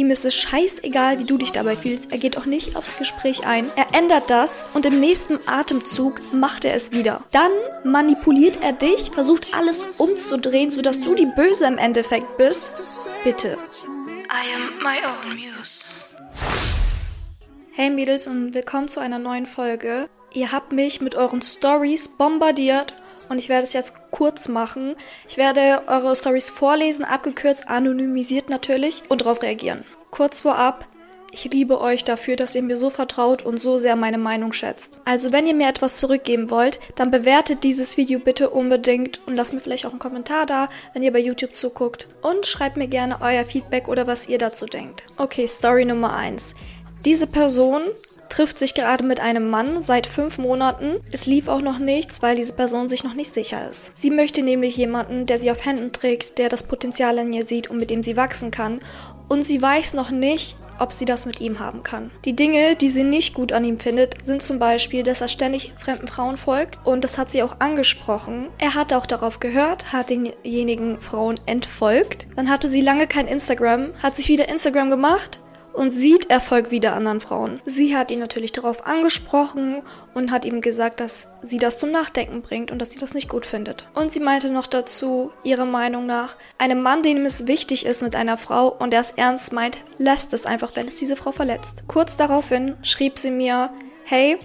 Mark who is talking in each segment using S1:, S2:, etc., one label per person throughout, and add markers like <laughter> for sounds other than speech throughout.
S1: Ihm ist es scheißegal, wie du dich dabei fühlst. Er geht auch nicht aufs Gespräch ein. Er ändert das und im nächsten Atemzug macht er es wieder. Dann manipuliert er dich, versucht alles umzudrehen, sodass du die Böse im Endeffekt bist. Bitte. I am my own muse. Hey Mädels und willkommen zu einer neuen Folge. Ihr habt mich mit euren Stories bombardiert und ich werde es jetzt kurz machen. Ich werde eure Stories vorlesen, abgekürzt, anonymisiert natürlich und darauf reagieren. Kurz vorab, ich liebe euch dafür, dass ihr mir so vertraut und so sehr meine Meinung schätzt. Also wenn ihr mir etwas zurückgeben wollt, dann bewertet dieses Video bitte unbedingt und lasst mir vielleicht auch einen Kommentar da, wenn ihr bei YouTube zuguckt. Und schreibt mir gerne euer Feedback oder was ihr dazu denkt. Okay, Story Nummer 1. Diese Person trifft sich gerade mit einem Mann seit fünf Monaten. Es lief auch noch nichts, weil diese Person sich noch nicht sicher ist. Sie möchte nämlich jemanden, der sie auf Händen trägt, der das Potenzial in ihr sieht und mit dem sie wachsen kann. Und sie weiß noch nicht, ob sie das mit ihm haben kann. Die Dinge, die sie nicht gut an ihm findet, sind zum Beispiel, dass er ständig fremden Frauen folgt und das hat sie auch angesprochen. Er hat auch darauf gehört, hat denjenigen Frauen entfolgt. Dann hatte sie lange kein Instagram, hat sich wieder Instagram gemacht und sieht Erfolg wieder anderen Frauen. Sie hat ihn natürlich darauf angesprochen und hat ihm gesagt, dass sie das zum Nachdenken bringt und dass sie das nicht gut findet. Und sie meinte noch dazu, ihrer Meinung nach, einem Mann, dem es wichtig ist mit einer Frau und der es ernst meint, lässt es einfach, wenn es diese Frau verletzt. Kurz daraufhin schrieb sie mir, hey,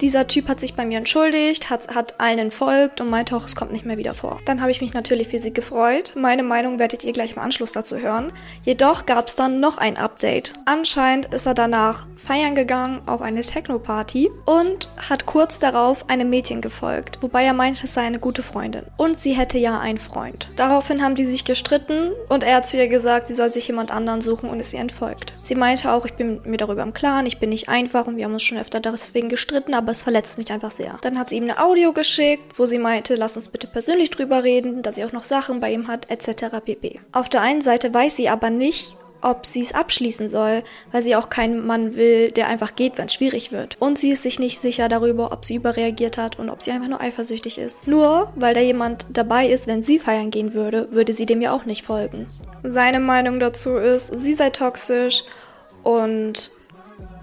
S1: dieser Typ hat sich bei mir entschuldigt, hat, hat allen entfolgt und meinte auch, es kommt nicht mehr wieder vor. Dann habe ich mich natürlich für sie gefreut. Meine Meinung werdet ihr gleich im Anschluss dazu hören. Jedoch gab es dann noch ein Update. Anscheinend ist er danach feiern gegangen auf eine Techno-Party und hat kurz darauf einem Mädchen gefolgt, wobei er meinte, es sei eine gute Freundin. Und sie hätte ja einen Freund. Daraufhin haben die sich gestritten und er hat zu ihr gesagt, sie soll sich jemand anderen suchen und ist ihr entfolgt. Sie meinte auch, ich bin mir darüber im Klaren, ich bin nicht einfach und wir haben uns schon öfter deswegen gestritten, aber aber es verletzt mich einfach sehr. Dann hat sie ihm eine Audio geschickt, wo sie meinte, lass uns bitte persönlich drüber reden, dass sie auch noch Sachen bei ihm hat, etc. pp. Auf der einen Seite weiß sie aber nicht, ob sie es abschließen soll, weil sie auch keinen Mann will, der einfach geht, wenn es schwierig wird. Und sie ist sich nicht sicher darüber, ob sie überreagiert hat und ob sie einfach nur eifersüchtig ist. Nur weil da jemand dabei ist, wenn sie feiern gehen würde, würde sie dem ja auch nicht folgen. Seine Meinung dazu ist, sie sei toxisch und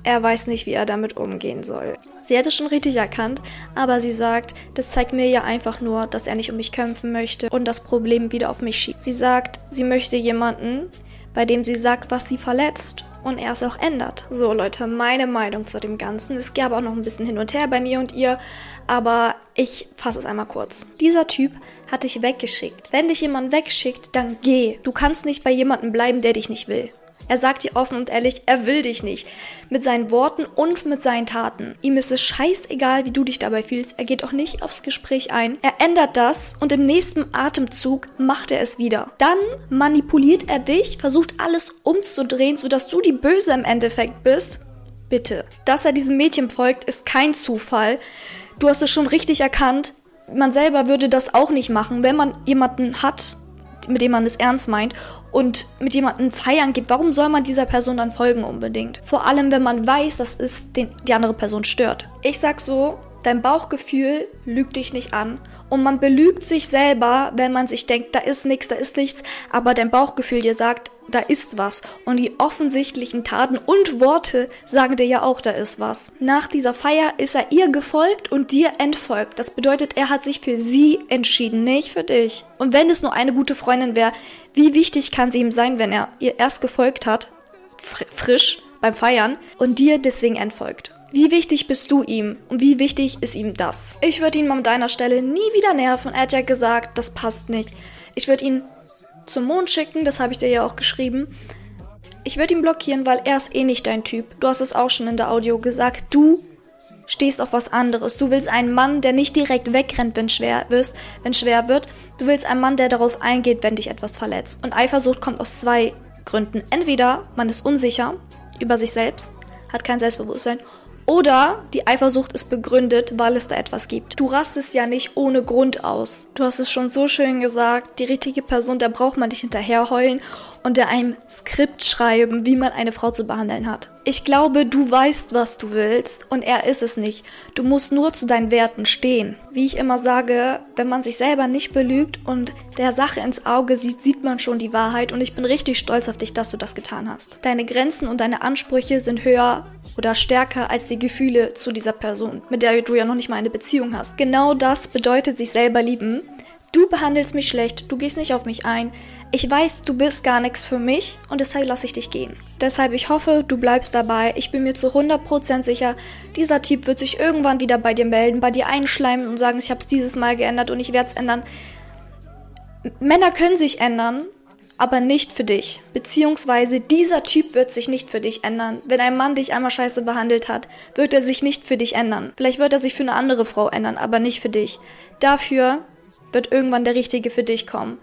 S1: er weiß nicht, wie er damit umgehen soll. Sie hätte schon richtig erkannt, aber sie sagt, das zeigt mir ja einfach nur, dass er nicht um mich kämpfen möchte und das Problem wieder auf mich schiebt. Sie sagt, sie möchte jemanden, bei dem sie sagt, was sie verletzt und er es auch ändert. So Leute, meine Meinung zu dem Ganzen. Es gab auch noch ein bisschen hin und her bei mir und ihr, aber ich fasse es einmal kurz. Dieser Typ hat dich weggeschickt. Wenn dich jemand wegschickt, dann geh. Du kannst nicht bei jemandem bleiben, der dich nicht will. Er sagt dir offen und ehrlich, er will dich nicht. Mit seinen Worten und mit seinen Taten. Ihm ist es scheißegal, wie du dich dabei fühlst. Er geht auch nicht aufs Gespräch ein. Er ändert das und im nächsten Atemzug macht er es wieder. Dann manipuliert er dich, versucht alles umzudrehen, sodass du die Böse im Endeffekt bist. Bitte. Dass er diesem Mädchen folgt, ist kein Zufall. Du hast es schon richtig erkannt. Man selber würde das auch nicht machen, wenn man jemanden hat, mit dem man es ernst meint und mit jemandem feiern geht, warum soll man dieser Person dann folgen unbedingt? Vor allem, wenn man weiß, dass es den, die andere Person stört. Ich sag so, dein Bauchgefühl lügt dich nicht an und man belügt sich selber, wenn man sich denkt, da ist nichts, da ist nichts, aber dein Bauchgefühl dir sagt, da ist was. Und die offensichtlichen Taten und Worte sagen dir ja auch, da ist was. Nach dieser Feier ist er ihr gefolgt und dir entfolgt. Das bedeutet, er hat sich für sie entschieden, nicht für dich. Und wenn es nur eine gute Freundin wäre, wie wichtig kann sie ihm sein, wenn er ihr erst gefolgt hat, fr frisch beim Feiern, und dir deswegen entfolgt? Wie wichtig bist du ihm und wie wichtig ist ihm das? Ich würde ihn an deiner Stelle nie wieder nerven. Er hat ja gesagt, das passt nicht. Ich würde ihn zum Mond schicken, das habe ich dir ja auch geschrieben. Ich würde ihn blockieren, weil er ist eh nicht dein Typ. Du hast es auch schon in der Audio gesagt. Du stehst auf was anderes. Du willst einen Mann, der nicht direkt wegrennt, wenn schwer wirst, wenn schwer wird. Du willst einen Mann, der darauf eingeht, wenn dich etwas verletzt. Und Eifersucht kommt aus zwei Gründen. Entweder man ist unsicher über sich selbst, hat kein Selbstbewusstsein, oder die Eifersucht ist begründet, weil es da etwas gibt. Du rastest ja nicht ohne Grund aus. Du hast es schon so schön gesagt, die richtige Person, da braucht man nicht hinterherheulen und der einem Skript schreiben, wie man eine Frau zu behandeln hat. Ich glaube, du weißt, was du willst und er ist es nicht. Du musst nur zu deinen Werten stehen. Wie ich immer sage, wenn man sich selber nicht belügt und der Sache ins Auge sieht, sieht man schon die Wahrheit und ich bin richtig stolz auf dich, dass du das getan hast. Deine Grenzen und deine Ansprüche sind höher oder stärker als die Gefühle zu dieser Person, mit der du ja noch nicht mal eine Beziehung hast. Genau das bedeutet sich selber lieben. Du behandelst mich schlecht, du gehst nicht auf mich ein. Ich weiß, du bist gar nichts für mich und deshalb lasse ich dich gehen. Deshalb, ich hoffe, du bleibst dabei. Ich bin mir zu 100% sicher, dieser Typ wird sich irgendwann wieder bei dir melden, bei dir einschleimen und sagen, ich habe es dieses Mal geändert und ich werde es ändern. Männer können sich ändern, aber nicht für dich. Beziehungsweise dieser Typ wird sich nicht für dich ändern. Wenn ein Mann dich einmal scheiße behandelt hat, wird er sich nicht für dich ändern. Vielleicht wird er sich für eine andere Frau ändern, aber nicht für dich. Dafür wird irgendwann der Richtige für dich kommen.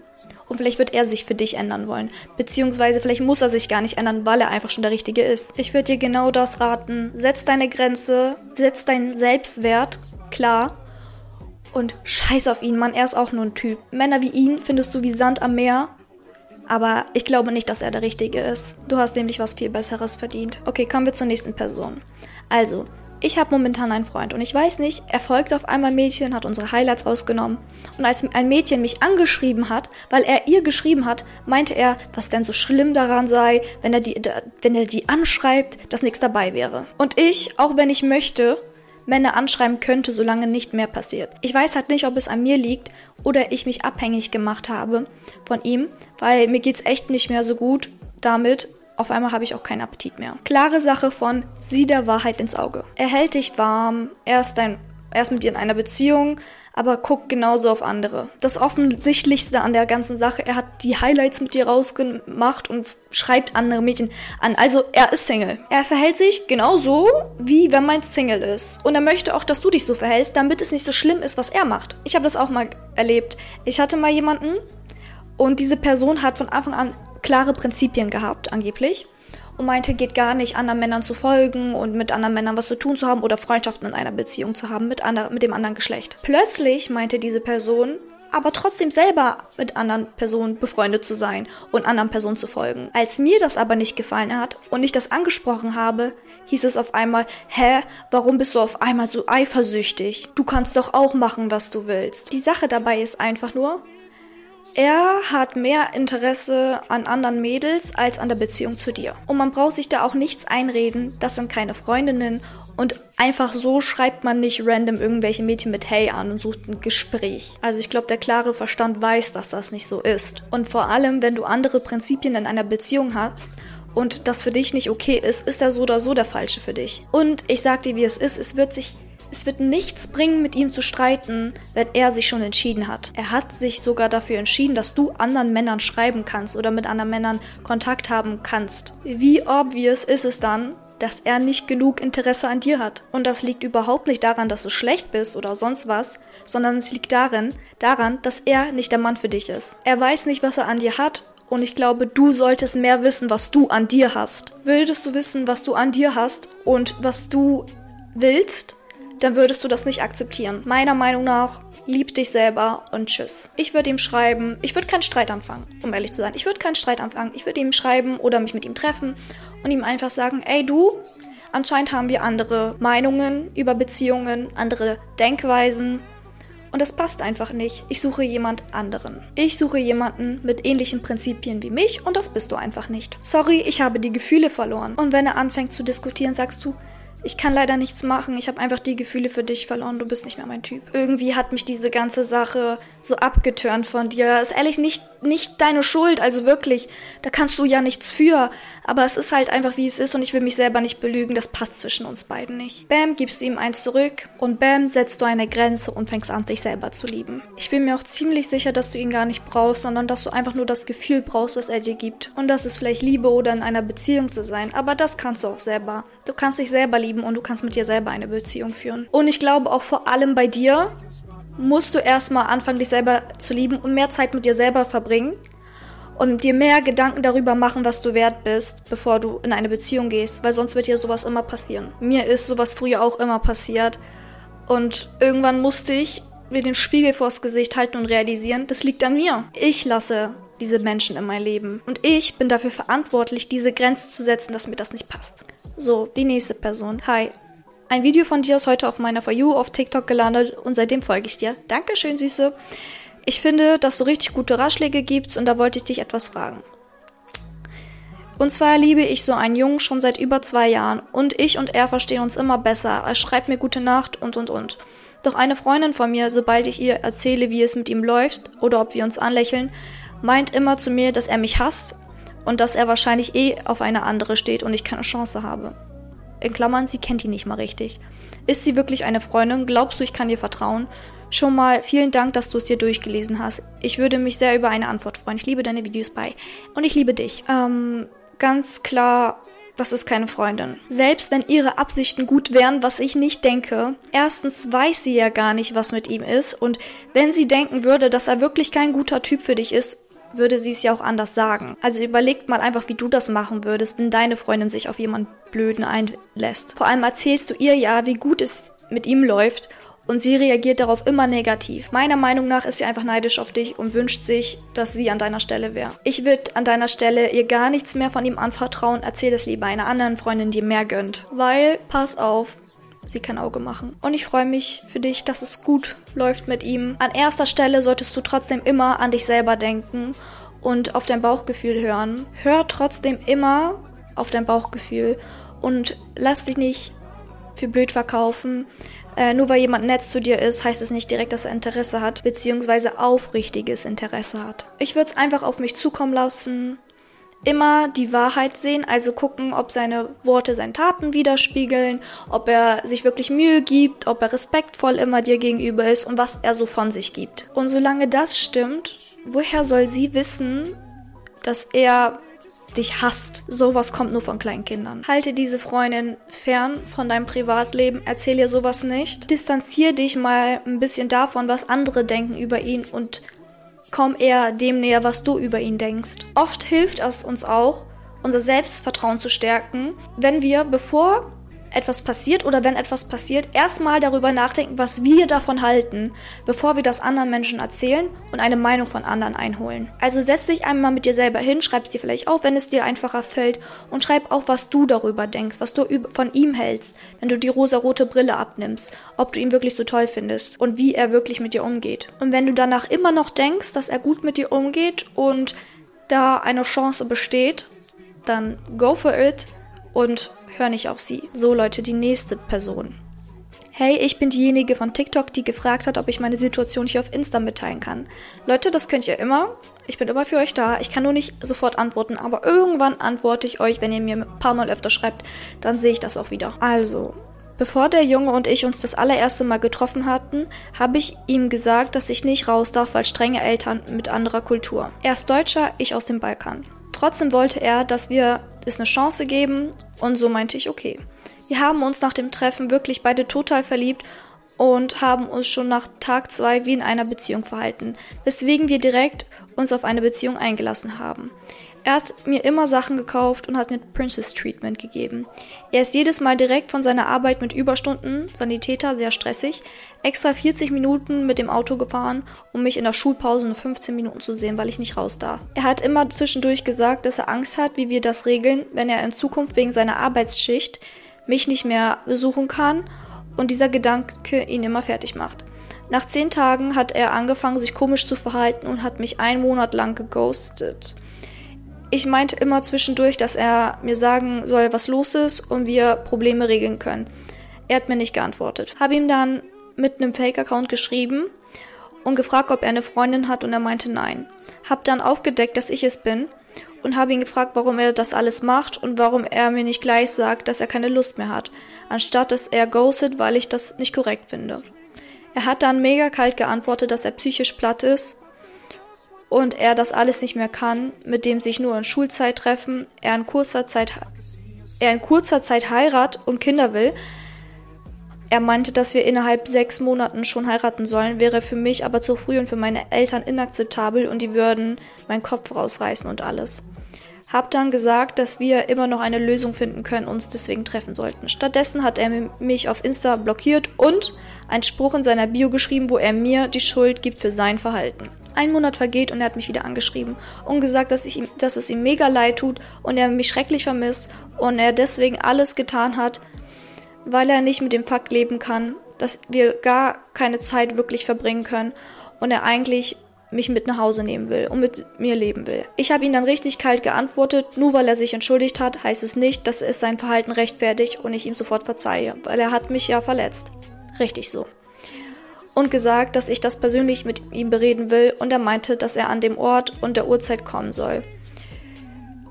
S1: Und vielleicht wird er sich für dich ändern wollen. Beziehungsweise vielleicht muss er sich gar nicht ändern, weil er einfach schon der Richtige ist. Ich würde dir genau das raten. Setz deine Grenze, setz deinen Selbstwert klar und scheiß auf ihn, Mann, er ist auch nur ein Typ. Männer wie ihn findest du wie Sand am Meer aber ich glaube nicht, dass er der Richtige ist. Du hast nämlich was viel Besseres verdient. Okay, kommen wir zur nächsten Person. Also, ich habe momentan einen Freund und ich weiß nicht, er folgt auf einmal Mädchen, hat unsere Highlights rausgenommen. Und als ein Mädchen mich angeschrieben hat, weil er ihr geschrieben hat, meinte er, was denn so schlimm daran sei, wenn er die, wenn er die anschreibt, dass nichts dabei wäre. Und ich, auch wenn ich möchte, Männer anschreiben könnte, solange nicht mehr passiert. Ich weiß halt nicht, ob es an mir liegt oder ich mich abhängig gemacht habe von ihm, weil mir geht's echt nicht mehr so gut damit. Auf einmal habe ich auch keinen Appetit mehr. Klare Sache von sieh der Wahrheit ins Auge. Er hält dich warm, er ist, dein, er ist mit dir in einer Beziehung, aber guckt genauso auf andere. Das Offensichtlichste an der ganzen Sache, er hat die Highlights mit dir rausgemacht und schreibt andere Mädchen an. Also er ist Single. Er verhält sich genauso, wie wenn man Single ist. Und er möchte auch, dass du dich so verhältst, damit es nicht so schlimm ist, was er macht. Ich habe das auch mal erlebt. Ich hatte mal jemanden und diese Person hat von Anfang an klare Prinzipien gehabt, angeblich und meinte, geht gar nicht, anderen Männern zu folgen und mit anderen Männern was zu tun zu haben oder Freundschaften in einer Beziehung zu haben mit, andre, mit dem anderen Geschlecht. Plötzlich meinte diese Person, aber trotzdem selber mit anderen Personen befreundet zu sein und anderen Personen zu folgen. Als mir das aber nicht gefallen hat und ich das angesprochen habe, hieß es auf einmal, hä, warum bist du auf einmal so eifersüchtig? Du kannst doch auch machen, was du willst. Die Sache dabei ist einfach nur, er hat mehr Interesse an anderen Mädels als an der Beziehung zu dir. Und man braucht sich da auch nichts einreden, das sind keine Freundinnen und einfach so schreibt man nicht random irgendwelche Mädchen mit Hey an und sucht ein Gespräch. Also ich glaube, der klare Verstand weiß, dass das nicht so ist. Und vor allem, wenn du andere Prinzipien in einer Beziehung hast und das für dich nicht okay ist, ist er so oder so der Falsche für dich. Und ich sag dir, wie es ist, es wird sich es wird nichts bringen, mit ihm zu streiten, wenn er sich schon entschieden hat. Er hat sich sogar dafür entschieden, dass du anderen Männern schreiben kannst oder mit anderen Männern Kontakt haben kannst. Wie obvious ist es dann, dass er nicht genug Interesse an dir hat. Und das liegt überhaupt nicht daran, dass du schlecht bist oder sonst was, sondern es liegt darin, daran, dass er nicht der Mann für dich ist. Er weiß nicht, was er an dir hat und ich glaube, du solltest mehr wissen, was du an dir hast. Würdest du wissen, was du an dir hast und was du willst, dann würdest du das nicht akzeptieren. Meiner Meinung nach, lieb dich selber und tschüss. Ich würde ihm schreiben, ich würde keinen Streit anfangen, um ehrlich zu sein. Ich würde keinen Streit anfangen. Ich würde ihm schreiben oder mich mit ihm treffen und ihm einfach sagen, ey du, anscheinend haben wir andere Meinungen über Beziehungen, andere Denkweisen. Und das passt einfach nicht. Ich suche jemand anderen. Ich suche jemanden mit ähnlichen Prinzipien wie mich und das bist du einfach nicht. Sorry, ich habe die Gefühle verloren. Und wenn er anfängt zu diskutieren, sagst du, ich kann leider nichts machen. Ich habe einfach die Gefühle für dich verloren. Du bist nicht mehr mein Typ. Irgendwie hat mich diese ganze Sache so abgeturnt von dir. Ist ehrlich nicht, nicht deine Schuld. Also wirklich, da kannst du ja nichts für. Aber es ist halt einfach wie es ist und ich will mich selber nicht belügen. Das passt zwischen uns beiden nicht. Bam, gibst du ihm eins zurück und bam, setzt du eine Grenze und fängst an, dich selber zu lieben. Ich bin mir auch ziemlich sicher, dass du ihn gar nicht brauchst, sondern dass du einfach nur das Gefühl brauchst, was er dir gibt. Und das ist vielleicht Liebe oder in einer Beziehung zu sein. Aber das kannst du auch selber. Du kannst dich selber lieben und du kannst mit dir selber eine Beziehung führen. Und ich glaube auch vor allem bei dir musst du erstmal anfangen, dich selber zu lieben und mehr Zeit mit dir selber verbringen und dir mehr Gedanken darüber machen, was du wert bist, bevor du in eine Beziehung gehst, weil sonst wird dir sowas immer passieren. Mir ist sowas früher auch immer passiert und irgendwann musste ich mir den Spiegel vors Gesicht halten und realisieren, das liegt an mir. Ich lasse diese Menschen in mein Leben. Und ich bin dafür verantwortlich, diese Grenze zu setzen, dass mir das nicht passt. So, die nächste Person. Hi. Ein Video von dir ist heute auf meiner For You auf TikTok gelandet und seitdem folge ich dir. Dankeschön, Süße. Ich finde, dass du richtig gute Ratschläge gibst und da wollte ich dich etwas fragen. Und zwar liebe ich so einen Jungen schon seit über zwei Jahren und ich und er verstehen uns immer besser. Er schreibt mir gute Nacht und und und. Doch eine Freundin von mir, sobald ich ihr erzähle, wie es mit ihm läuft oder ob wir uns anlächeln, meint immer zu mir, dass er mich hasst und dass er wahrscheinlich eh auf eine andere steht und ich keine Chance habe. In Klammern, sie kennt ihn nicht mal richtig. Ist sie wirklich eine Freundin? Glaubst du, ich kann dir vertrauen? Schon mal vielen Dank, dass du es dir durchgelesen hast. Ich würde mich sehr über eine Antwort freuen. Ich liebe deine Videos bei. Und ich liebe dich. Ähm, ganz klar, das ist keine Freundin. Selbst wenn ihre Absichten gut wären, was ich nicht denke, erstens weiß sie ja gar nicht, was mit ihm ist. Und wenn sie denken würde, dass er wirklich kein guter Typ für dich ist, würde sie es ja auch anders sagen. Also überlegt mal einfach, wie du das machen würdest, wenn deine Freundin sich auf jemanden Blöden einlässt. Vor allem erzählst du ihr ja, wie gut es mit ihm läuft und sie reagiert darauf immer negativ. Meiner Meinung nach ist sie einfach neidisch auf dich und wünscht sich, dass sie an deiner Stelle wäre. Ich würde an deiner Stelle ihr gar nichts mehr von ihm anvertrauen. Erzähl es lieber einer anderen Freundin, die mehr gönnt. Weil, pass auf, sie kann Auge machen. Und ich freue mich für dich, dass es gut läuft mit ihm. An erster Stelle solltest du trotzdem immer an dich selber denken und auf dein Bauchgefühl hören. Hör trotzdem immer auf dein Bauchgefühl und lass dich nicht für blöd verkaufen. Äh, nur weil jemand nett zu dir ist, heißt es nicht direkt, dass er Interesse hat, beziehungsweise aufrichtiges Interesse hat. Ich würde es einfach auf mich zukommen lassen, immer die Wahrheit sehen, also gucken, ob seine Worte seine Taten widerspiegeln, ob er sich wirklich Mühe gibt, ob er respektvoll immer dir gegenüber ist und was er so von sich gibt. Und solange das stimmt, woher soll sie wissen, dass er dich hasst. Sowas kommt nur von kleinen Kindern. Halte diese Freundin fern von deinem Privatleben, erzähl ihr sowas nicht. Distanzier dich mal ein bisschen davon, was andere denken über ihn und komm eher dem näher, was du über ihn denkst. Oft hilft es uns auch, unser Selbstvertrauen zu stärken, wenn wir, bevor etwas passiert oder wenn etwas passiert, erstmal darüber nachdenken, was wir davon halten, bevor wir das anderen Menschen erzählen und eine Meinung von anderen einholen. Also setz dich einmal mit dir selber hin, schreib es dir vielleicht auf, wenn es dir einfacher fällt und schreib auf, was du darüber denkst, was du von ihm hältst, wenn du die rosarote Brille abnimmst, ob du ihn wirklich so toll findest und wie er wirklich mit dir umgeht. Und wenn du danach immer noch denkst, dass er gut mit dir umgeht und da eine Chance besteht, dann go for it und hör nicht auf sie. So Leute, die nächste Person. Hey, ich bin diejenige von TikTok, die gefragt hat, ob ich meine Situation hier auf Insta mitteilen kann. Leute, das könnt ihr immer. Ich bin immer für euch da. Ich kann nur nicht sofort antworten, aber irgendwann antworte ich euch, wenn ihr mir ein paar Mal öfter schreibt, dann sehe ich das auch wieder. Also, Bevor der Junge und ich uns das allererste Mal getroffen hatten, habe ich ihm gesagt, dass ich nicht raus darf, weil strenge Eltern mit anderer Kultur. Er ist Deutscher, ich aus dem Balkan. Trotzdem wollte er, dass wir es eine Chance geben und so meinte ich, okay. Wir haben uns nach dem Treffen wirklich beide total verliebt und haben uns schon nach Tag zwei wie in einer Beziehung verhalten, weswegen wir direkt uns auf eine Beziehung eingelassen haben. Er hat mir immer Sachen gekauft und hat mir Princess Treatment gegeben. Er ist jedes Mal direkt von seiner Arbeit mit Überstunden, Sanitäter, sehr stressig, extra 40 Minuten mit dem Auto gefahren, um mich in der Schulpause nur 15 Minuten zu sehen, weil ich nicht raus darf. Er hat immer zwischendurch gesagt, dass er Angst hat, wie wir das regeln, wenn er in Zukunft wegen seiner Arbeitsschicht mich nicht mehr besuchen kann und dieser Gedanke ihn immer fertig macht. Nach zehn Tagen hat er angefangen, sich komisch zu verhalten und hat mich einen Monat lang geghostet. Ich meinte immer zwischendurch, dass er mir sagen soll, was los ist und wir Probleme regeln können. Er hat mir nicht geantwortet. Habe ihm dann mit einem Fake-Account geschrieben und gefragt, ob er eine Freundin hat und er meinte nein. Hab dann aufgedeckt, dass ich es bin und habe ihn gefragt, warum er das alles macht und warum er mir nicht gleich sagt, dass er keine Lust mehr hat, anstatt dass er ghostet, weil ich das nicht korrekt finde. Er hat dann mega kalt geantwortet, dass er psychisch platt ist und er das alles nicht mehr kann, mit dem sich nur in Schulzeit treffen, er in kurzer Zeit, er in kurzer Zeit Heirat und Kinder will. Er meinte, dass wir innerhalb sechs Monaten schon heiraten sollen, wäre für mich aber zu früh und für meine Eltern inakzeptabel und die würden meinen Kopf rausreißen und alles. Hab dann gesagt, dass wir immer noch eine Lösung finden können, uns deswegen treffen sollten. Stattdessen hat er mich auf Insta blockiert und einen Spruch in seiner Bio geschrieben, wo er mir die Schuld gibt für sein Verhalten. Ein Monat vergeht und er hat mich wieder angeschrieben und gesagt, dass, ich ihm, dass es ihm mega leid tut und er mich schrecklich vermisst und er deswegen alles getan hat, weil er nicht mit dem Fakt leben kann, dass wir gar keine Zeit wirklich verbringen können und er eigentlich mich mit nach Hause nehmen will und mit mir leben will. Ich habe ihn dann richtig kalt geantwortet, nur weil er sich entschuldigt hat, heißt es nicht, dass es sein Verhalten rechtfertigt und ich ihm sofort verzeihe, weil er hat mich ja verletzt. Richtig so. Und gesagt, dass ich das persönlich mit ihm bereden will und er meinte, dass er an dem Ort und der Uhrzeit kommen soll.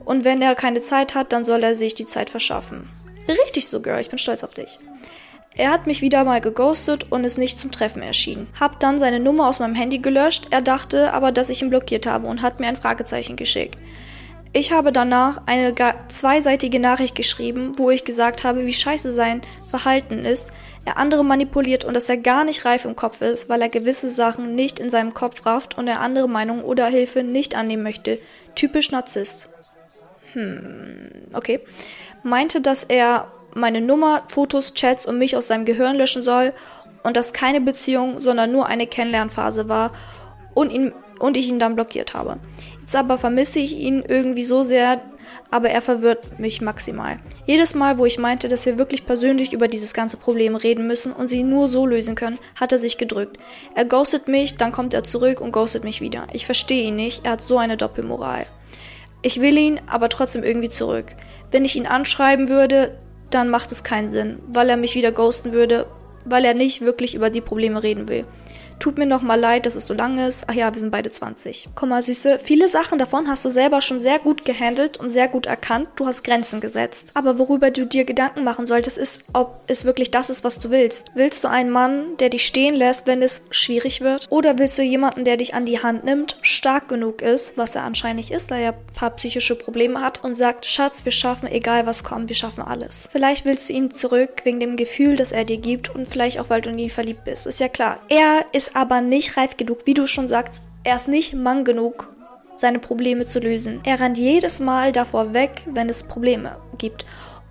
S1: Und wenn er keine Zeit hat, dann soll er sich die Zeit verschaffen. Richtig so, Girl, ich bin stolz auf dich. Er hat mich wieder mal geghostet und ist nicht zum Treffen erschienen. Hab dann seine Nummer aus meinem Handy gelöscht, er dachte aber, dass ich ihn blockiert habe und hat mir ein Fragezeichen geschickt. Ich habe danach eine zweiseitige Nachricht geschrieben, wo ich gesagt habe, wie scheiße sein Verhalten ist, er andere manipuliert und dass er gar nicht reif im Kopf ist, weil er gewisse Sachen nicht in seinem Kopf rafft und er andere Meinungen oder Hilfe nicht annehmen möchte. Typisch Narzisst. Hm, okay. Meinte, dass er meine Nummer, Fotos, Chats und mich aus seinem Gehirn löschen soll und das keine Beziehung, sondern nur eine Kennenlernphase war und, ihn, und ich ihn dann blockiert habe. Jetzt aber vermisse ich ihn irgendwie so sehr, aber er verwirrt mich maximal. Jedes Mal, wo ich meinte, dass wir wirklich persönlich über dieses ganze Problem reden müssen und sie nur so lösen können, hat er sich gedrückt. Er ghostet mich, dann kommt er zurück und ghostet mich wieder. Ich verstehe ihn nicht, er hat so eine Doppelmoral. Ich will ihn, aber trotzdem irgendwie zurück. Wenn ich ihn anschreiben würde, dann macht es keinen Sinn, weil er mich wieder ghosten würde, weil er nicht wirklich über die Probleme reden will. Tut mir nochmal leid, dass es so lang ist. Ach ja, wir sind beide 20. Komm mal, Süße. Viele Sachen davon hast du selber schon sehr gut gehandelt und sehr gut erkannt. Du hast Grenzen gesetzt. Aber worüber du dir Gedanken machen solltest, ist, ob es wirklich das ist, was du willst. Willst du einen Mann, der dich stehen lässt, wenn es schwierig wird? Oder willst du jemanden, der dich an die Hand nimmt, stark genug ist, was er anscheinend ist, da er ein paar psychische Probleme hat und sagt, Schatz, wir schaffen, egal was kommt, wir schaffen alles. Vielleicht willst du ihn zurück wegen dem Gefühl, das er dir gibt und vielleicht auch, weil du in ihn verliebt bist. Ist ja klar. Er ist aber nicht reif genug, wie du schon sagst. Er ist nicht Mann genug, seine Probleme zu lösen. Er rennt jedes Mal davor weg, wenn es Probleme gibt.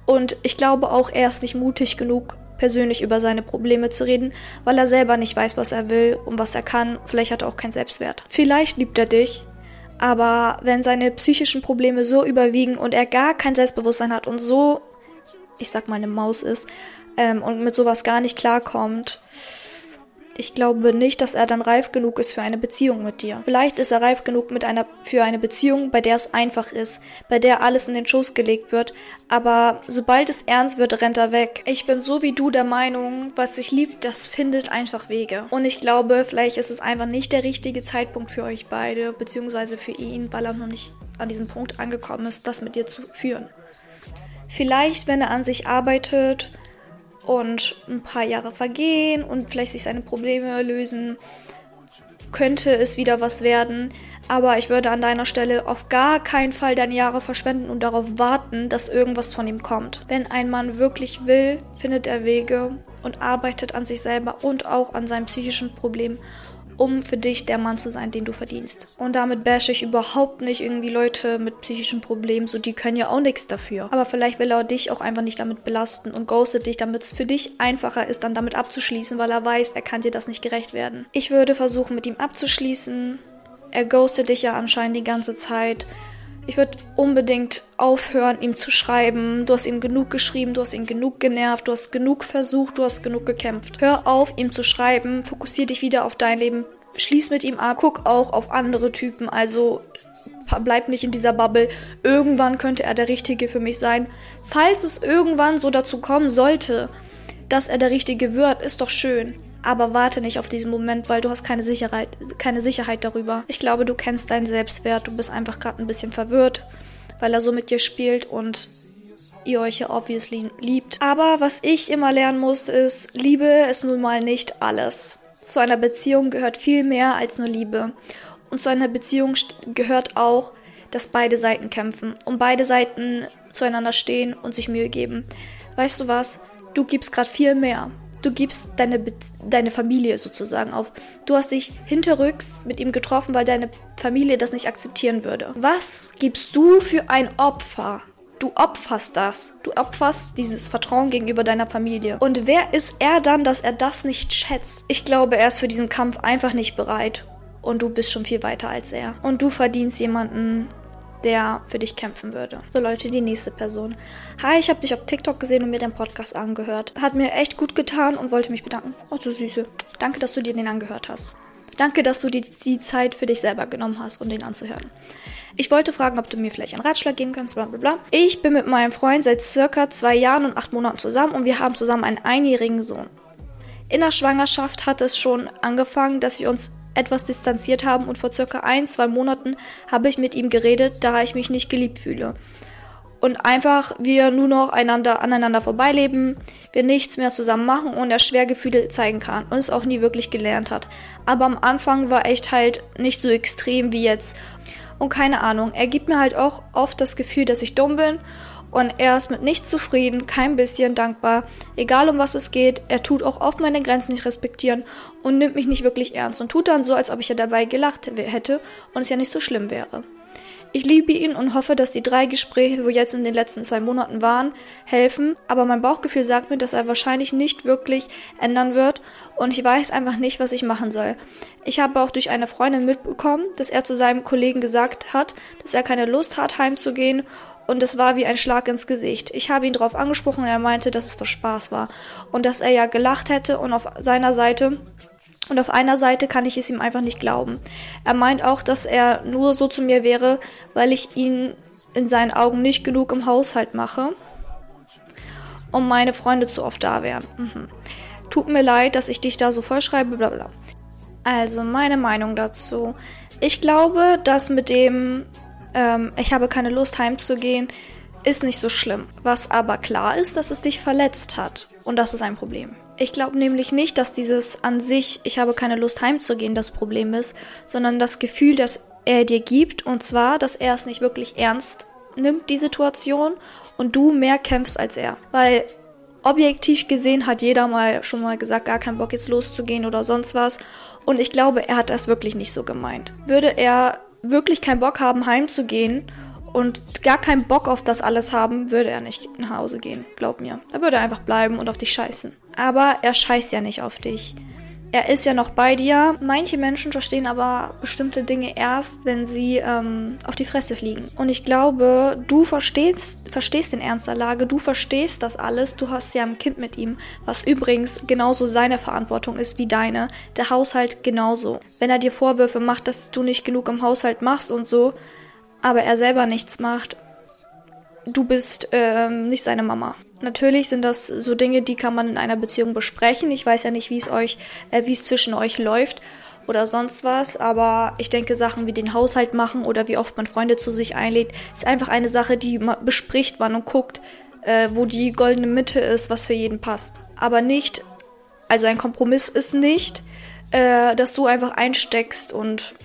S1: Und ich glaube auch, er ist nicht mutig genug, persönlich über seine Probleme zu reden, weil er selber nicht weiß, was er will und was er kann. Vielleicht hat er auch keinen Selbstwert. Vielleicht liebt er dich, aber wenn seine psychischen Probleme so überwiegen und er gar kein Selbstbewusstsein hat und so, ich sag mal, eine Maus ist ähm, und mit sowas gar nicht klarkommt, ich glaube nicht, dass er dann reif genug ist für eine Beziehung mit dir. Vielleicht ist er reif genug mit einer, für eine Beziehung, bei der es einfach ist, bei der alles in den Schoß gelegt wird, aber sobald es ernst wird, rennt er weg. Ich bin so wie du der Meinung, was sich liebt, das findet einfach Wege. Und ich glaube, vielleicht ist es einfach nicht der richtige Zeitpunkt für euch beide, beziehungsweise für ihn, weil er noch nicht an diesem Punkt angekommen ist, das mit dir zu führen. Vielleicht, wenn er an sich arbeitet, und ein paar Jahre vergehen und vielleicht sich seine Probleme lösen, könnte es wieder was werden. Aber ich würde an deiner Stelle auf gar keinen Fall deine Jahre verschwenden und darauf warten, dass irgendwas von ihm kommt. Wenn ein Mann wirklich will, findet er Wege und arbeitet an sich selber und auch an seinem psychischen Problem um für dich der Mann zu sein, den du verdienst. Und damit bashe ich überhaupt nicht irgendwie Leute mit psychischen Problemen, so die können ja auch nichts dafür. Aber vielleicht will er dich auch einfach nicht damit belasten und ghostet dich, damit es für dich einfacher ist, dann damit abzuschließen, weil er weiß, er kann dir das nicht gerecht werden. Ich würde versuchen, mit ihm abzuschließen. Er ghostet dich ja anscheinend die ganze Zeit. Ich würde unbedingt aufhören, ihm zu schreiben. Du hast ihm genug geschrieben, du hast ihn genug genervt, du hast genug versucht, du hast genug gekämpft. Hör auf, ihm zu schreiben, fokussier dich wieder auf dein Leben, schließ mit ihm ab, guck auch auf andere Typen, also bleib nicht in dieser Bubble. Irgendwann könnte er der Richtige für mich sein. Falls es irgendwann so dazu kommen sollte, dass er der Richtige wird, ist doch schön. Aber warte nicht auf diesen Moment, weil du hast keine Sicherheit, keine Sicherheit darüber. Ich glaube, du kennst deinen Selbstwert. Du bist einfach gerade ein bisschen verwirrt, weil er so mit dir spielt und ihr euch ja obviously liebt. Aber was ich immer lernen muss, ist, Liebe ist nun mal nicht alles. Zu einer Beziehung gehört viel mehr als nur Liebe. Und zu einer Beziehung gehört auch, dass beide Seiten kämpfen und beide Seiten zueinander stehen und sich Mühe geben. Weißt du was? Du gibst gerade viel mehr. Du gibst deine, deine Familie sozusagen auf. Du hast dich hinterrücks mit ihm getroffen, weil deine Familie das nicht akzeptieren würde. Was gibst du für ein Opfer? Du opferst das. Du opferst dieses Vertrauen gegenüber deiner Familie. Und wer ist er dann, dass er das nicht schätzt? Ich glaube, er ist für diesen Kampf einfach nicht bereit. und du bist schon viel weiter als er. Und du verdienst jemanden, der für dich kämpfen würde. So Leute, die nächste Person. Hi, ich habe dich auf TikTok gesehen und mir den Podcast angehört. Hat mir echt gut getan und wollte mich bedanken. Oh, du Süße. Danke, dass du dir den angehört hast. Danke, dass du dir die Zeit für dich selber genommen hast, um den anzuhören. Ich wollte fragen, ob du mir vielleicht einen Ratschlag geben kannst, bla bla bla. Ich bin mit meinem Freund seit circa zwei Jahren und acht Monaten zusammen und wir haben zusammen einen einjährigen Sohn. In der Schwangerschaft hat es schon angefangen, dass wir uns etwas distanziert haben und vor circa ein, zwei Monaten habe ich mit ihm geredet, da ich mich nicht geliebt fühle. Und einfach wir nur noch einander, aneinander vorbeileben, wir nichts mehr zusammen machen und er schwer Gefühle zeigen kann und es auch nie wirklich gelernt hat. Aber am Anfang war echt halt nicht so extrem wie jetzt. Und keine Ahnung, er gibt mir halt auch oft das Gefühl, dass ich dumm bin und er ist mit nichts zufrieden, kein bisschen dankbar, egal um was es geht. Er tut auch oft meine Grenzen nicht respektieren und nimmt mich nicht wirklich ernst und tut dann so, als ob ich ja dabei gelacht hätte und es ja nicht so schlimm wäre. Ich liebe ihn und hoffe, dass die drei Gespräche, wo jetzt in den letzten zwei Monaten waren, helfen, aber mein Bauchgefühl sagt mir, dass er wahrscheinlich nicht wirklich ändern wird und ich weiß einfach nicht, was ich machen soll. Ich habe auch durch eine Freundin mitbekommen, dass er zu seinem Kollegen gesagt hat, dass er keine Lust hat, heimzugehen und es war wie ein Schlag ins Gesicht. Ich habe ihn darauf angesprochen und er meinte, dass es doch Spaß war und dass er ja gelacht hätte und auf seiner Seite und auf einer Seite kann ich es ihm einfach nicht glauben. Er meint auch, dass er nur so zu mir wäre, weil ich ihn in seinen Augen nicht genug im Haushalt mache und meine Freunde zu oft da wären. Mhm. Tut mir leid, dass ich dich da so vollschreibe, bla bla. Also meine Meinung dazu. Ich glaube, dass mit dem ähm, ich habe keine Lust heimzugehen, ist nicht so schlimm. Was aber klar ist, dass es dich verletzt hat. Und das ist ein Problem. Ich glaube nämlich nicht, dass dieses an sich, ich habe keine Lust heimzugehen, das Problem ist, sondern das Gefühl, das er dir gibt, und zwar, dass er es nicht wirklich ernst nimmt, die Situation, und du mehr kämpfst als er. Weil objektiv gesehen hat jeder mal schon mal gesagt, gar keinen Bock jetzt loszugehen oder sonst was. Und ich glaube, er hat das wirklich nicht so gemeint. Würde er wirklich keinen Bock haben, heimzugehen und gar keinen Bock auf das alles haben, würde er nicht nach Hause gehen. Glaub mir. Da würde er einfach bleiben und auf dich scheißen. Aber er scheißt ja nicht auf dich. Er ist ja noch bei dir. Manche Menschen verstehen aber bestimmte Dinge erst, wenn sie ähm, auf die Fresse fliegen. Und ich glaube, du verstehst, verstehst den Ernst der Lage, du verstehst das alles. Du hast ja ein Kind mit ihm, was übrigens genauso seine Verantwortung ist wie deine. Der Haushalt genauso. Wenn er dir Vorwürfe macht, dass du nicht genug im Haushalt machst und so, aber er selber nichts macht, du bist ähm, nicht seine Mama. Natürlich sind das so Dinge, die kann man in einer Beziehung besprechen. Ich weiß ja nicht, wie es euch, äh, wie es zwischen euch läuft oder sonst was, aber ich denke, Sachen wie den Haushalt machen oder wie oft man Freunde zu sich einlädt, ist einfach eine Sache, die man bespricht man und guckt, äh, wo die goldene Mitte ist, was für jeden passt. Aber nicht, also ein Kompromiss ist nicht, äh, dass du einfach einsteckst und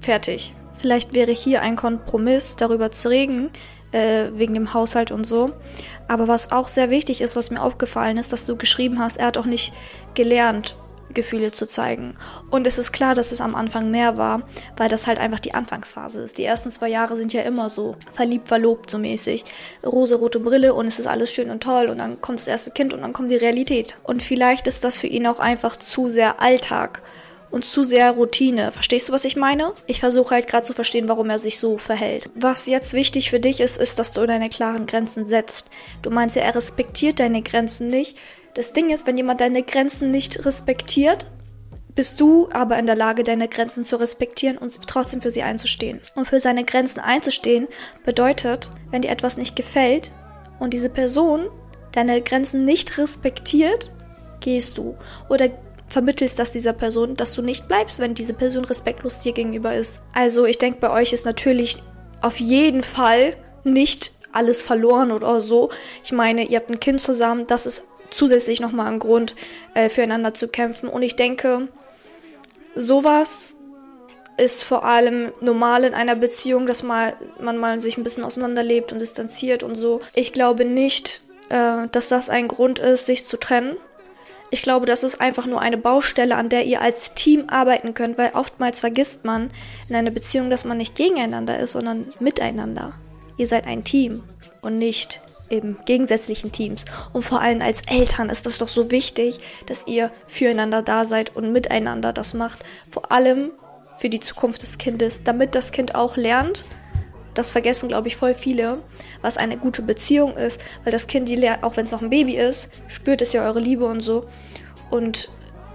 S1: fertig. Vielleicht wäre hier ein Kompromiss, darüber zu reden, äh, wegen dem Haushalt und so. Aber was auch sehr wichtig ist, was mir aufgefallen ist, dass du geschrieben hast, er hat auch nicht gelernt, Gefühle zu zeigen. Und es ist klar, dass es am Anfang mehr war, weil das halt einfach die Anfangsphase ist. Die ersten zwei Jahre sind ja immer so verliebt, verlobt, so mäßig. Rosa-rote Brille und es ist alles schön und toll und dann kommt das erste Kind und dann kommt die Realität. Und vielleicht ist das für ihn auch einfach zu sehr Alltag und zu sehr Routine. Verstehst du, was ich meine? Ich versuche halt gerade zu verstehen, warum er sich so verhält. Was jetzt wichtig für dich ist, ist, dass du deine klaren Grenzen setzt. Du meinst ja, er respektiert deine Grenzen nicht. Das Ding ist, wenn jemand deine Grenzen nicht respektiert, bist du aber in der Lage, deine Grenzen zu respektieren und trotzdem für sie einzustehen. Und für seine Grenzen einzustehen bedeutet, wenn dir etwas nicht gefällt und diese Person deine Grenzen nicht respektiert, gehst du. Oder vermittelst das dieser Person, dass du nicht bleibst, wenn diese Person respektlos dir gegenüber ist. Also ich denke, bei euch ist natürlich auf jeden Fall nicht alles verloren oder so. Ich meine, ihr habt ein Kind zusammen, das ist zusätzlich nochmal ein Grund, äh, füreinander zu kämpfen. Und ich denke, sowas ist vor allem normal in einer Beziehung, dass mal, man mal sich ein bisschen auseinanderlebt und distanziert und so. Ich glaube nicht, äh, dass das ein Grund ist, sich zu trennen. Ich glaube, das ist einfach nur eine Baustelle, an der ihr als Team arbeiten könnt, weil oftmals vergisst man in einer Beziehung, dass man nicht gegeneinander ist, sondern miteinander. Ihr seid ein Team und nicht eben gegensätzlichen Teams. Und vor allem als Eltern ist das doch so wichtig, dass ihr füreinander da seid und miteinander das macht. Vor allem für die Zukunft des Kindes, damit das Kind auch lernt, das vergessen, glaube ich, voll viele, was eine gute Beziehung ist, weil das Kind, lernt, auch wenn es noch ein Baby ist, spürt es ja eure Liebe und so. Und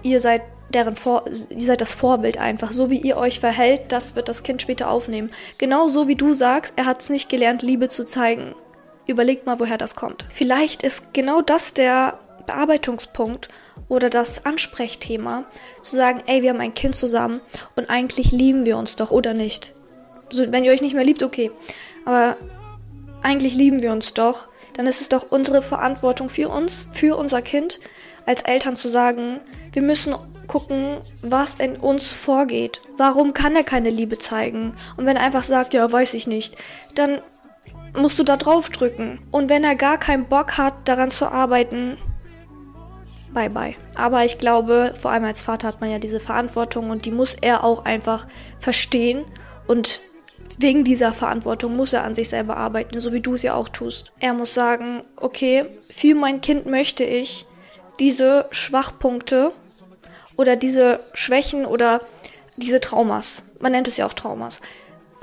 S1: ihr seid deren Vor ihr seid das Vorbild einfach. So wie ihr euch verhält, das wird das Kind später aufnehmen. Genauso wie du sagst, er hat es nicht gelernt, Liebe zu zeigen. Überlegt mal, woher das kommt. Vielleicht ist genau das der Bearbeitungspunkt oder das Ansprechthema, zu sagen, ey, wir haben ein Kind zusammen und eigentlich lieben wir uns doch, oder nicht? Also, wenn ihr euch nicht mehr liebt, okay. Aber eigentlich lieben wir uns doch. Dann ist es doch unsere Verantwortung für uns, für unser Kind, als Eltern zu sagen, wir müssen gucken, was in uns vorgeht. Warum kann er keine Liebe zeigen? Und wenn er einfach sagt, ja, weiß ich nicht, dann musst du da drauf drücken. Und wenn er gar keinen Bock hat, daran zu arbeiten, bye bye. Aber ich glaube, vor allem als Vater hat man ja diese Verantwortung und die muss er auch einfach verstehen und wegen dieser Verantwortung muss er an sich selber arbeiten, so wie du es ja auch tust. Er muss sagen, okay, für mein Kind möchte ich diese Schwachpunkte oder diese Schwächen oder diese Traumas, man nennt es ja auch Traumas,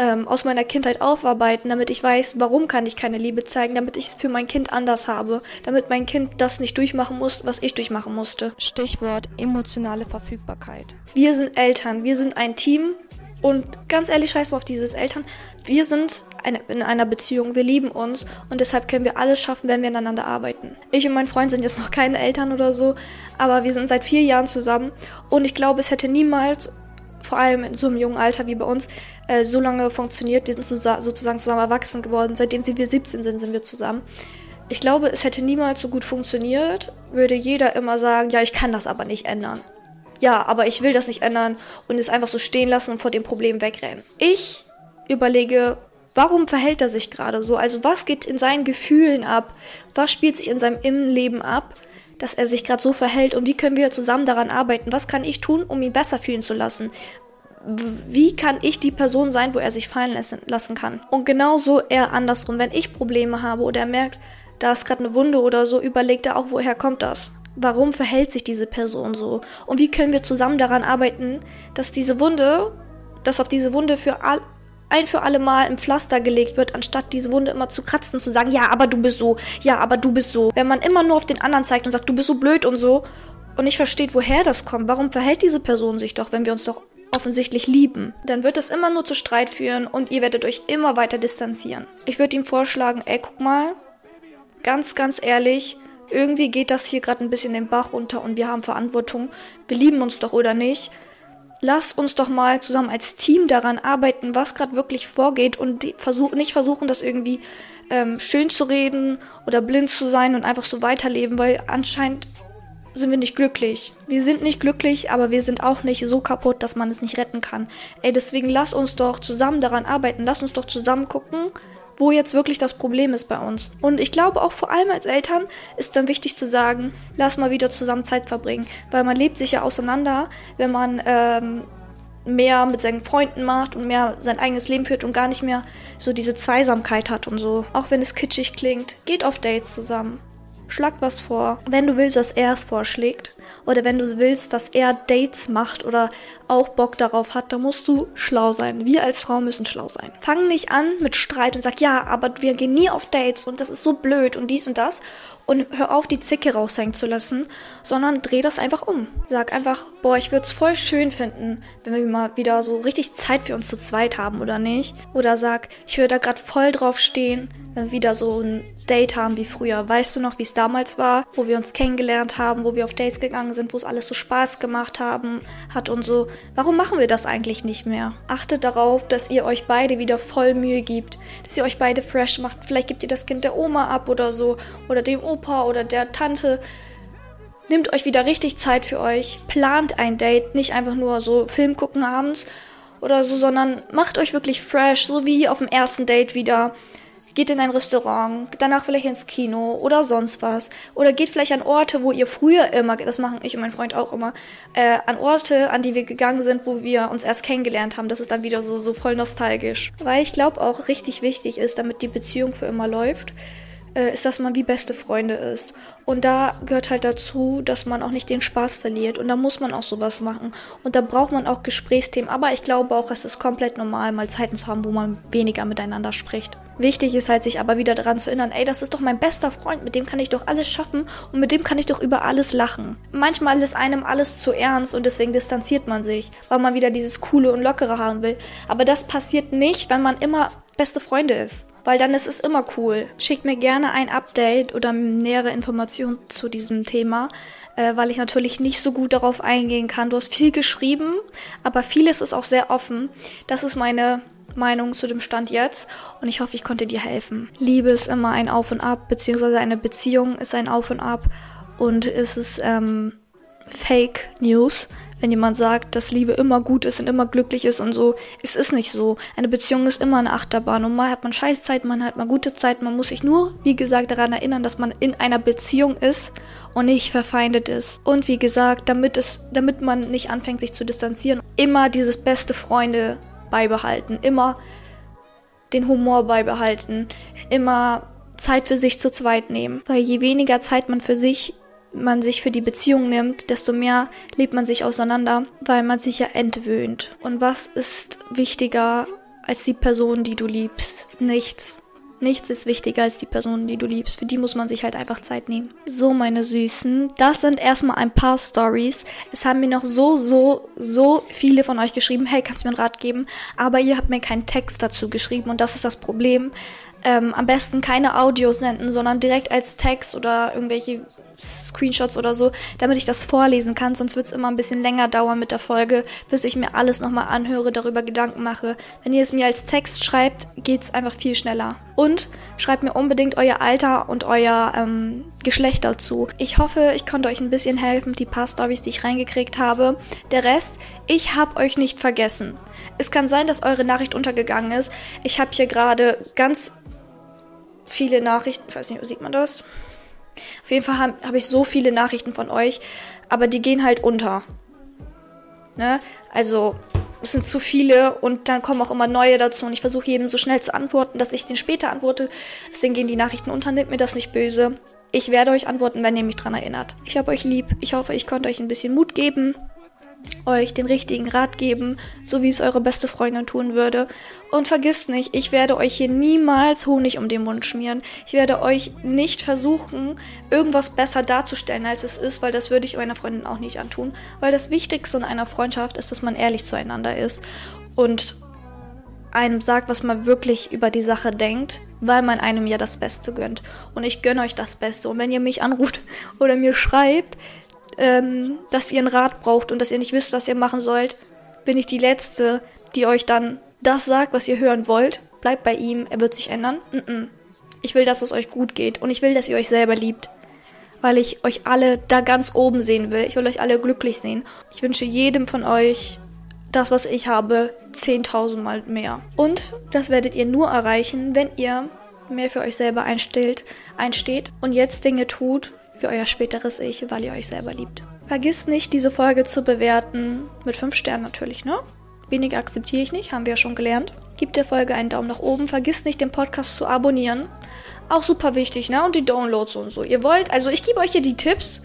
S1: ähm, aus meiner Kindheit aufarbeiten, damit ich weiß, warum kann ich keine Liebe zeigen, damit ich es für mein Kind anders habe, damit mein Kind das nicht durchmachen muss, was ich durchmachen musste. Stichwort emotionale Verfügbarkeit. Wir sind Eltern, wir sind ein Team und ganz ehrlich, scheiß mal auf dieses Eltern. Wir sind eine, in einer Beziehung, wir lieben uns und deshalb können wir alles schaffen, wenn wir aneinander arbeiten. Ich und mein Freund sind jetzt noch keine Eltern oder so, aber wir sind seit vier Jahren zusammen und ich glaube, es hätte niemals, vor allem in so einem jungen Alter wie bei uns, äh, so lange funktioniert. Wir sind sozusagen zusammen erwachsen geworden. Seitdem wir 17 sind, sind wir zusammen. Ich glaube, es hätte niemals so gut funktioniert, würde jeder immer sagen, ja, ich kann das aber nicht ändern ja, aber ich will das nicht ändern und es einfach so stehen lassen und vor dem Problem wegrennen. Ich überlege, warum verhält er sich gerade so? Also was geht in seinen Gefühlen ab? Was spielt sich in seinem Innenleben ab, dass er sich gerade so verhält? Und wie können wir zusammen daran arbeiten? Was kann ich tun, um ihn besser fühlen zu lassen? Wie kann ich die Person sein, wo er sich fallen lassen kann? Und genauso eher andersrum, wenn ich Probleme habe oder er merkt, da ist gerade eine Wunde oder so, überlegt er auch, woher kommt das? Warum verhält sich diese Person so? Und wie können wir zusammen daran arbeiten, dass diese Wunde, dass auf diese Wunde für all, ein für alle Mal im Pflaster gelegt wird, anstatt diese Wunde immer zu kratzen und zu sagen, ja, aber du bist so, ja, aber du bist so. Wenn man immer nur auf den anderen zeigt und sagt, du bist so blöd und so und nicht versteht, woher das kommt, warum verhält diese Person sich doch, wenn wir uns doch offensichtlich lieben, dann wird es immer nur zu Streit führen und ihr werdet euch immer weiter distanzieren. Ich würde ihm vorschlagen, ey, guck mal, ganz, ganz ehrlich, irgendwie geht das hier gerade ein bisschen den Bach runter und wir haben Verantwortung. Wir lieben uns doch oder nicht. Lasst uns doch mal zusammen als Team daran arbeiten, was gerade wirklich vorgeht und versuch, nicht versuchen, das irgendwie ähm, schön zu reden oder blind zu sein und einfach so weiterleben, weil anscheinend sind wir nicht glücklich. Wir sind nicht glücklich, aber wir sind auch nicht so kaputt, dass man es nicht retten kann. Ey, deswegen lass uns doch zusammen daran arbeiten. Lass uns doch zusammen gucken, wo jetzt wirklich das Problem ist bei uns. Und ich glaube auch vor allem als Eltern ist dann wichtig zu sagen, lass mal wieder zusammen Zeit verbringen, weil man lebt sich ja auseinander, wenn man ähm, mehr mit seinen Freunden macht und mehr sein eigenes Leben führt und gar nicht mehr so diese Zweisamkeit hat und so. Auch wenn es kitschig klingt, geht auf Dates zusammen. Schlag was vor. Wenn du willst, dass er es vorschlägt oder wenn du willst, dass er Dates macht oder auch Bock darauf hat, dann musst du schlau sein. Wir als Frau müssen schlau sein. Fang nicht an mit Streit und sag, ja, aber wir gehen nie auf Dates und das ist so blöd und dies und das und hör auf, die Zicke raushängen zu lassen, sondern dreh das einfach um. Sag einfach, boah, ich würde es voll schön finden, wenn wir mal wieder so richtig Zeit für uns zu zweit haben oder nicht. Oder sag, ich würde da gerade voll drauf stehen, wenn wir wieder so ein Date haben wie früher. Weißt du noch, wie es damals war, wo wir uns kennengelernt haben, wo wir auf Dates gegangen sind, wo es alles so Spaß gemacht haben, hat und so. Warum machen wir das eigentlich nicht mehr? Achtet darauf, dass ihr euch beide wieder voll Mühe gibt, dass ihr euch beide fresh macht. Vielleicht gebt ihr das Kind der Oma ab oder so oder dem Opa oder der Tante. Nehmt euch wieder richtig Zeit für euch, plant ein Date, nicht einfach nur so Film gucken abends oder so, sondern macht euch wirklich fresh, so wie auf dem ersten Date wieder geht in ein Restaurant, danach vielleicht ins Kino oder sonst was. Oder geht vielleicht an Orte, wo ihr früher immer, das machen ich und mein Freund auch immer, äh, an Orte, an die wir gegangen sind, wo wir uns erst kennengelernt haben. Das ist dann wieder so, so voll nostalgisch. Weil ich glaube auch richtig wichtig ist, damit die Beziehung für immer läuft, äh, ist, dass man wie beste Freunde ist. Und da gehört halt dazu, dass man auch nicht den Spaß verliert. Und da muss man auch sowas machen. Und da braucht man auch Gesprächsthemen. Aber ich glaube auch, es ist komplett normal, mal Zeiten zu haben, wo man weniger miteinander spricht. Wichtig ist halt, sich aber wieder daran zu erinnern, ey, das ist doch mein bester Freund, mit dem kann ich doch alles schaffen und mit dem kann ich doch über alles lachen. Manchmal ist einem alles zu ernst und deswegen distanziert man sich, weil man wieder dieses Coole und Lockere haben will. Aber das passiert nicht, wenn man immer beste Freunde ist weil dann ist es immer cool. Schickt mir gerne ein Update oder nähere Informationen zu diesem Thema, äh, weil ich natürlich nicht so gut darauf eingehen kann. Du hast viel geschrieben, aber vieles ist auch sehr offen. Das ist meine Meinung zu dem Stand jetzt und ich hoffe, ich konnte dir helfen. Liebe ist immer ein Auf und Ab, beziehungsweise eine Beziehung ist ein Auf und Ab und ist es ähm, Fake News, wenn jemand sagt, dass Liebe immer gut ist und immer glücklich ist und so. Es ist nicht so. Eine Beziehung ist immer eine Achterbahn. Und mal hat man Scheißzeit, man hat mal gute Zeit. Man muss sich nur, wie gesagt, daran erinnern, dass man in einer Beziehung ist und nicht verfeindet ist. Und wie gesagt, damit es, damit man nicht anfängt, sich zu distanzieren, immer dieses beste Freunde beibehalten. Immer den Humor beibehalten. Immer Zeit für sich zu zweit nehmen. Weil je weniger Zeit man für sich man sich für die Beziehung nimmt, desto mehr lebt man sich auseinander, weil man sich ja entwöhnt. Und was ist wichtiger als die Person, die du liebst? Nichts. Nichts ist wichtiger als die Person, die du liebst. Für die muss man sich halt einfach Zeit nehmen. So, meine Süßen, das sind erstmal ein paar Stories. Es haben mir noch so, so, so viele von euch geschrieben, hey, kannst du mir einen Rat geben? Aber ihr habt mir keinen Text dazu geschrieben und das ist das Problem ähm, am besten keine Audios senden, sondern direkt als Text oder irgendwelche Screenshots oder so, damit ich das vorlesen kann. Sonst wird es immer ein bisschen länger dauern mit der Folge, bis ich mir alles nochmal anhöre, darüber Gedanken mache. Wenn ihr es mir als Text schreibt, geht es einfach viel schneller. Und schreibt mir unbedingt euer Alter und euer ähm, Geschlecht dazu. Ich hoffe, ich konnte euch ein bisschen helfen, die paar Stories, die ich reingekriegt habe. Der Rest, ich habe euch nicht vergessen. Es kann sein, dass eure Nachricht untergegangen ist. Ich habe hier gerade ganz viele Nachrichten. Ich weiß nicht, sieht man das? Auf jeden Fall habe hab ich so viele Nachrichten von euch, aber die gehen halt unter. Ne? Also, es sind zu viele und dann kommen auch immer neue dazu und ich versuche jedem so schnell zu antworten, dass ich den später antworte. Deswegen gehen die Nachrichten unter, nehmt mir das nicht böse. Ich werde euch antworten, wenn ihr mich dran erinnert. Ich habe euch lieb. Ich hoffe, ich konnte euch ein bisschen Mut geben euch den richtigen Rat geben, so wie es eure beste Freundin tun würde. Und vergisst nicht, ich werde euch hier niemals Honig um den Mund schmieren. Ich werde euch nicht versuchen, irgendwas besser darzustellen, als es ist, weil das würde ich meiner Freundin auch nicht antun. Weil das Wichtigste in einer Freundschaft ist, dass man ehrlich zueinander ist und einem sagt, was man wirklich über die Sache denkt, weil man einem ja das Beste gönnt. Und ich gönne euch das Beste. Und wenn ihr mich anruft <laughs> oder mir schreibt, ähm, dass ihr einen Rat braucht und dass ihr nicht wisst, was ihr machen sollt, bin ich die Letzte, die euch dann das sagt, was ihr hören wollt. Bleibt bei ihm, er wird sich ändern. Mm -mm. Ich will, dass es euch gut geht und ich will, dass ihr euch selber liebt. Weil ich euch alle da ganz oben sehen will. Ich will euch alle glücklich sehen. Ich wünsche jedem von euch das, was ich habe, 10.000 Mal mehr. Und das werdet ihr nur erreichen, wenn ihr mehr für euch selber einstellt, einsteht und jetzt Dinge tut, für euer späteres Ich, weil ihr euch selber liebt. Vergisst nicht, diese Folge zu bewerten. Mit 5 Sternen natürlich, ne? Weniger akzeptiere ich nicht, haben wir ja schon gelernt. Gebt der Folge einen Daumen nach oben. Vergisst nicht, den Podcast zu abonnieren. Auch super wichtig, ne? Und die Downloads und so. Ihr wollt, also ich gebe euch hier die Tipps,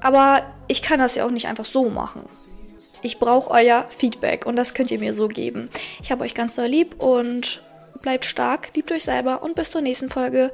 S1: aber ich kann das ja auch nicht einfach so machen. Ich brauche euer Feedback und das könnt ihr mir so geben. Ich habe euch ganz doll lieb und bleibt stark, liebt euch selber und bis zur nächsten Folge.